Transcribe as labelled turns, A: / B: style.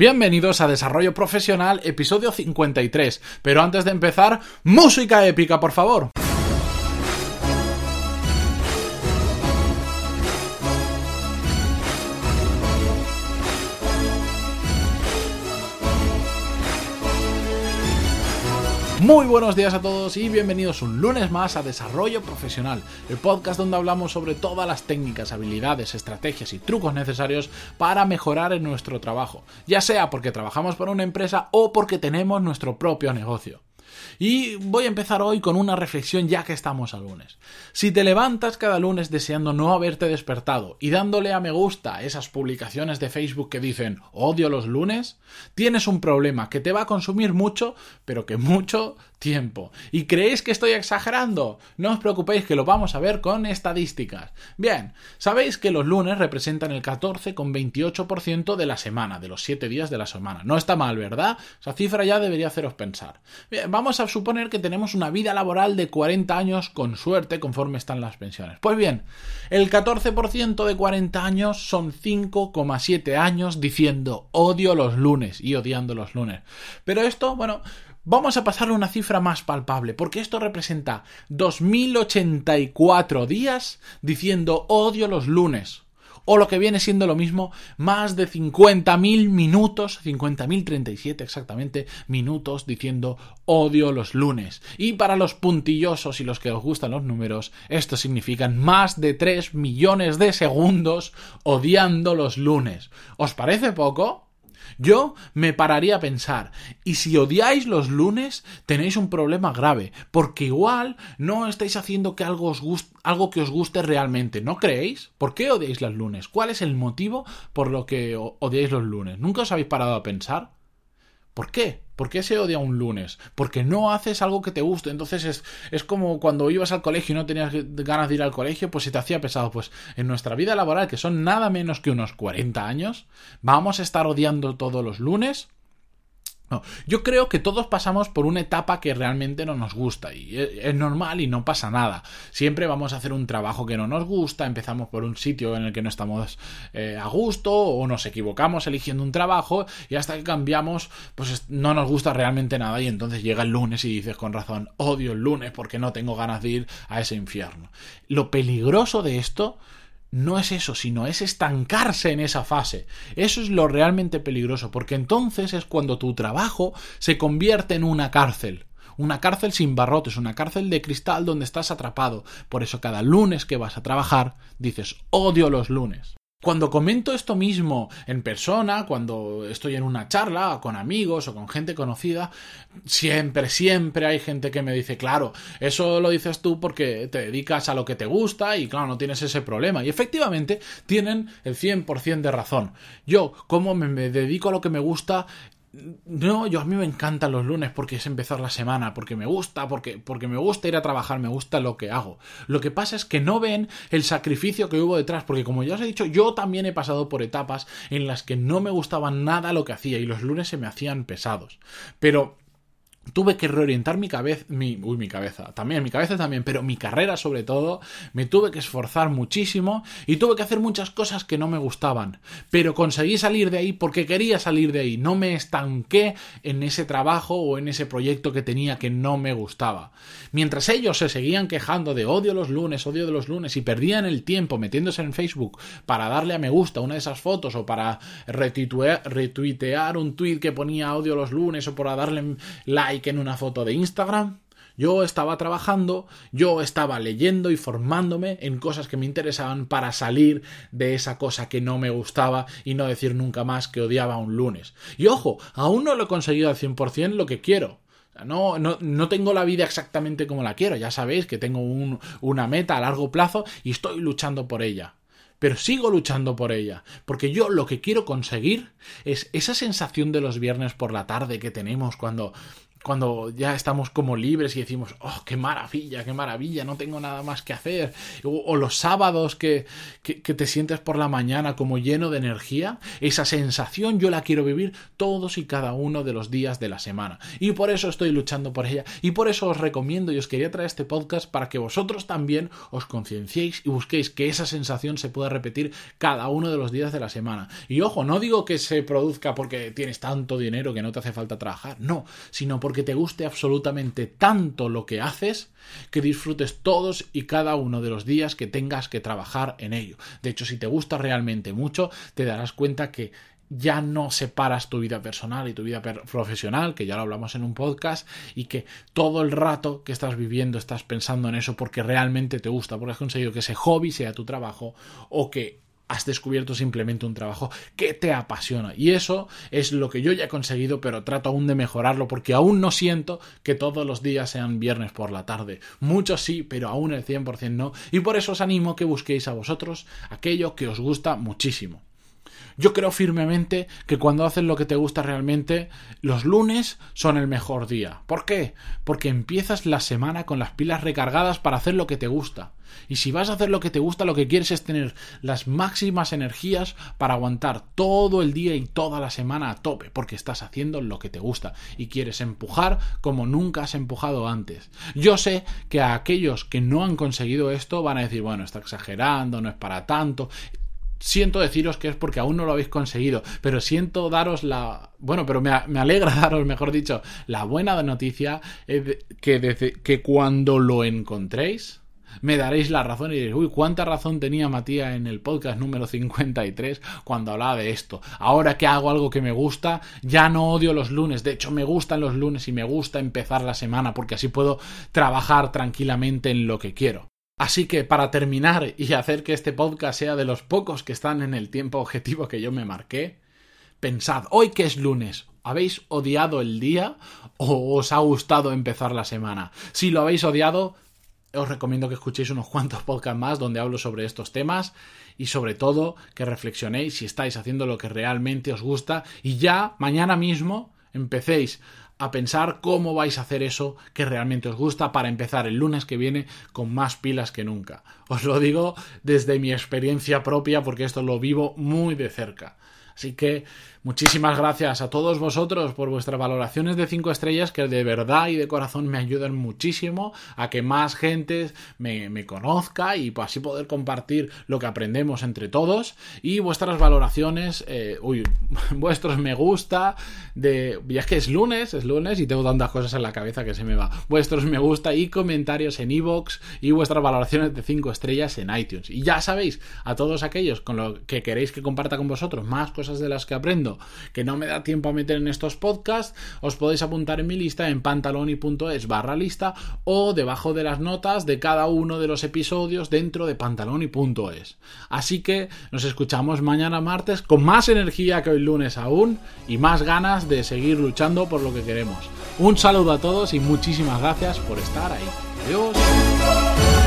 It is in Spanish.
A: Bienvenidos a Desarrollo Profesional, episodio 53. Pero antes de empezar, música épica, por favor. Muy buenos días a todos y bienvenidos un lunes más a Desarrollo Profesional, el podcast donde hablamos sobre todas las técnicas, habilidades, estrategias y trucos necesarios para mejorar en nuestro trabajo, ya sea porque trabajamos para una empresa o porque tenemos nuestro propio negocio. Y voy a empezar hoy con una reflexión ya que estamos a lunes. Si te levantas cada lunes deseando no haberte despertado y dándole a me gusta a esas publicaciones de Facebook que dicen odio los lunes, tienes un problema que te va a consumir mucho, pero que mucho tiempo. ¿Y creéis que estoy exagerando? No os preocupéis que lo vamos a ver con estadísticas. Bien, sabéis que los lunes representan el 14,28% de la semana, de los 7 días de la semana. No está mal, ¿verdad? Esa cifra ya debería haceros pensar. Bien, vamos a suponer que tenemos una vida laboral de 40 años con suerte conforme están las pensiones. Pues bien, el 14% de 40 años son 5,7 años diciendo odio los lunes y odiando los lunes. Pero esto, bueno, Vamos a pasarle una cifra más palpable, porque esto representa 2084 días diciendo odio los lunes. O lo que viene siendo lo mismo, más de 50.000 minutos, 50.037 exactamente, minutos diciendo odio los lunes. Y para los puntillosos y los que os gustan los números, esto significan más de 3 millones de segundos odiando los lunes. ¿Os parece poco? Yo me pararía a pensar, y si odiáis los lunes, tenéis un problema grave, porque igual no estáis haciendo que algo, os guste, algo que os guste realmente, ¿no creéis? ¿Por qué odiáis los lunes? ¿Cuál es el motivo por lo que odiáis los lunes? ¿Nunca os habéis parado a pensar? ¿Por qué? ¿Por qué se odia un lunes? Porque no haces algo que te guste. Entonces es, es como cuando ibas al colegio y no tenías ganas de ir al colegio, pues se te hacía pesado. Pues en nuestra vida laboral, que son nada menos que unos 40 años, vamos a estar odiando todos los lunes. No, yo creo que todos pasamos por una etapa que realmente no nos gusta y es normal y no pasa nada. Siempre vamos a hacer un trabajo que no nos gusta, empezamos por un sitio en el que no estamos eh, a gusto o nos equivocamos eligiendo un trabajo y hasta que cambiamos pues no nos gusta realmente nada y entonces llega el lunes y dices con razón odio el lunes porque no tengo ganas de ir a ese infierno. Lo peligroso de esto no es eso, sino es estancarse en esa fase. Eso es lo realmente peligroso, porque entonces es cuando tu trabajo se convierte en una cárcel. Una cárcel sin barrotes, una cárcel de cristal donde estás atrapado. Por eso cada lunes que vas a trabajar dices odio los lunes. Cuando comento esto mismo en persona, cuando estoy en una charla con amigos o con gente conocida, siempre, siempre hay gente que me dice, claro, eso lo dices tú porque te dedicas a lo que te gusta y claro, no tienes ese problema. Y efectivamente tienen el 100% de razón. Yo, como me dedico a lo que me gusta, no, yo a mí me encantan los lunes porque es empezar la semana, porque me gusta, porque, porque me gusta ir a trabajar, me gusta lo que hago. Lo que pasa es que no ven el sacrificio que hubo detrás, porque como ya os he dicho, yo también he pasado por etapas en las que no me gustaba nada lo que hacía y los lunes se me hacían pesados. Pero tuve que reorientar mi cabeza, mi, uy, mi cabeza, también, mi cabeza también, pero mi carrera sobre todo, me tuve que esforzar muchísimo y tuve que hacer muchas cosas que no me gustaban, pero conseguí salir de ahí porque quería salir de ahí, no me estanqué en ese trabajo o en ese proyecto que tenía que no me gustaba. Mientras ellos se seguían quejando de odio los lunes, odio de los lunes y perdían el tiempo metiéndose en Facebook para darle a me gusta una de esas fotos o para retuitear, retuitear un tweet que ponía odio los lunes o para darle like que en una foto de Instagram. Yo estaba trabajando, yo estaba leyendo y formándome en cosas que me interesaban para salir de esa cosa que no me gustaba y no decir nunca más que odiaba un lunes. Y ojo, aún no lo he conseguido al 100% lo que quiero. No, no, no, tengo la vida exactamente como la quiero. Ya sabéis que tengo una meta a largo plazo y estoy luchando por ella pero sigo luchando por ella, porque yo lo que quiero conseguir es esa sensación de los viernes por la tarde que tenemos cuando cuando ya estamos como libres y decimos, oh, qué maravilla, qué maravilla, no tengo nada más que hacer. O, los sábados que, que, que, te sientes por la mañana como lleno de energía, esa sensación yo la quiero vivir todos y cada uno de los días de la semana. Y por eso estoy luchando por ella. Y por eso os recomiendo y os quería traer este podcast para que vosotros también os concienciéis y busquéis que esa sensación se pueda repetir cada uno de los días de la semana. Y ojo, no digo que se produzca porque tienes tanto dinero que no te hace falta trabajar, no, sino porque porque te guste absolutamente tanto lo que haces que disfrutes todos y cada uno de los días que tengas que trabajar en ello. De hecho, si te gusta realmente mucho, te darás cuenta que ya no separas tu vida personal y tu vida profesional, que ya lo hablamos en un podcast, y que todo el rato que estás viviendo estás pensando en eso porque realmente te gusta, porque has conseguido que ese hobby sea tu trabajo o que has descubierto simplemente un trabajo que te apasiona. Y eso es lo que yo ya he conseguido, pero trato aún de mejorarlo porque aún no siento que todos los días sean viernes por la tarde. Muchos sí, pero aún el 100% no. Y por eso os animo que busquéis a vosotros aquello que os gusta muchísimo. Yo creo firmemente que cuando haces lo que te gusta realmente, los lunes son el mejor día. ¿Por qué? Porque empiezas la semana con las pilas recargadas para hacer lo que te gusta. Y si vas a hacer lo que te gusta, lo que quieres es tener las máximas energías para aguantar todo el día y toda la semana a tope, porque estás haciendo lo que te gusta y quieres empujar como nunca has empujado antes. Yo sé que a aquellos que no han conseguido esto van a decir, bueno, está exagerando, no es para tanto siento deciros que es porque aún no lo habéis conseguido, pero siento daros la... Bueno, pero me, alegra daros, mejor dicho, la buena noticia que, desde, que cuando lo encontréis, me daréis la razón y diréis, uy, cuánta razón tenía Matías en el podcast número 53 cuando hablaba de esto. Ahora que hago algo que me gusta, ya no odio los lunes. De hecho, me gustan los lunes y me gusta empezar la semana porque así puedo trabajar tranquilamente en lo que quiero. Así que para terminar y hacer que este podcast sea de los pocos que están en el tiempo objetivo que yo me marqué, pensad, hoy que es lunes, ¿habéis odiado el día o os ha gustado empezar la semana? Si lo habéis odiado, os recomiendo que escuchéis unos cuantos podcasts más donde hablo sobre estos temas y sobre todo que reflexionéis si estáis haciendo lo que realmente os gusta y ya mañana mismo empecéis a pensar cómo vais a hacer eso que realmente os gusta para empezar el lunes que viene con más pilas que nunca. Os lo digo desde mi experiencia propia porque esto lo vivo muy de cerca. Así que muchísimas gracias a todos vosotros por vuestras valoraciones de 5 estrellas que de verdad y de corazón me ayudan muchísimo a que más gente me, conozca y así poder compartir lo que aprendemos entre todos. Y vuestras valoraciones, eh, uy, vuestros me gusta de... Ya es que es lunes, es lunes y tengo tantas cosas en la cabeza que se me va. Vuestros me gusta y comentarios en iVoox y vuestras valoraciones de 5 estrellas en iTunes. Y ya sabéis, a todos aquellos con lo que queréis que comparta con vosotros más de las que aprendo que no me da tiempo a meter en estos podcasts, os podéis apuntar en mi lista en pantaloni.es barra lista o debajo de las notas de cada uno de los episodios dentro de pantaloni.es. Así que nos escuchamos mañana martes con más energía que hoy lunes aún y más ganas de seguir luchando por lo que queremos. Un saludo a todos y muchísimas gracias por estar ahí. Adiós.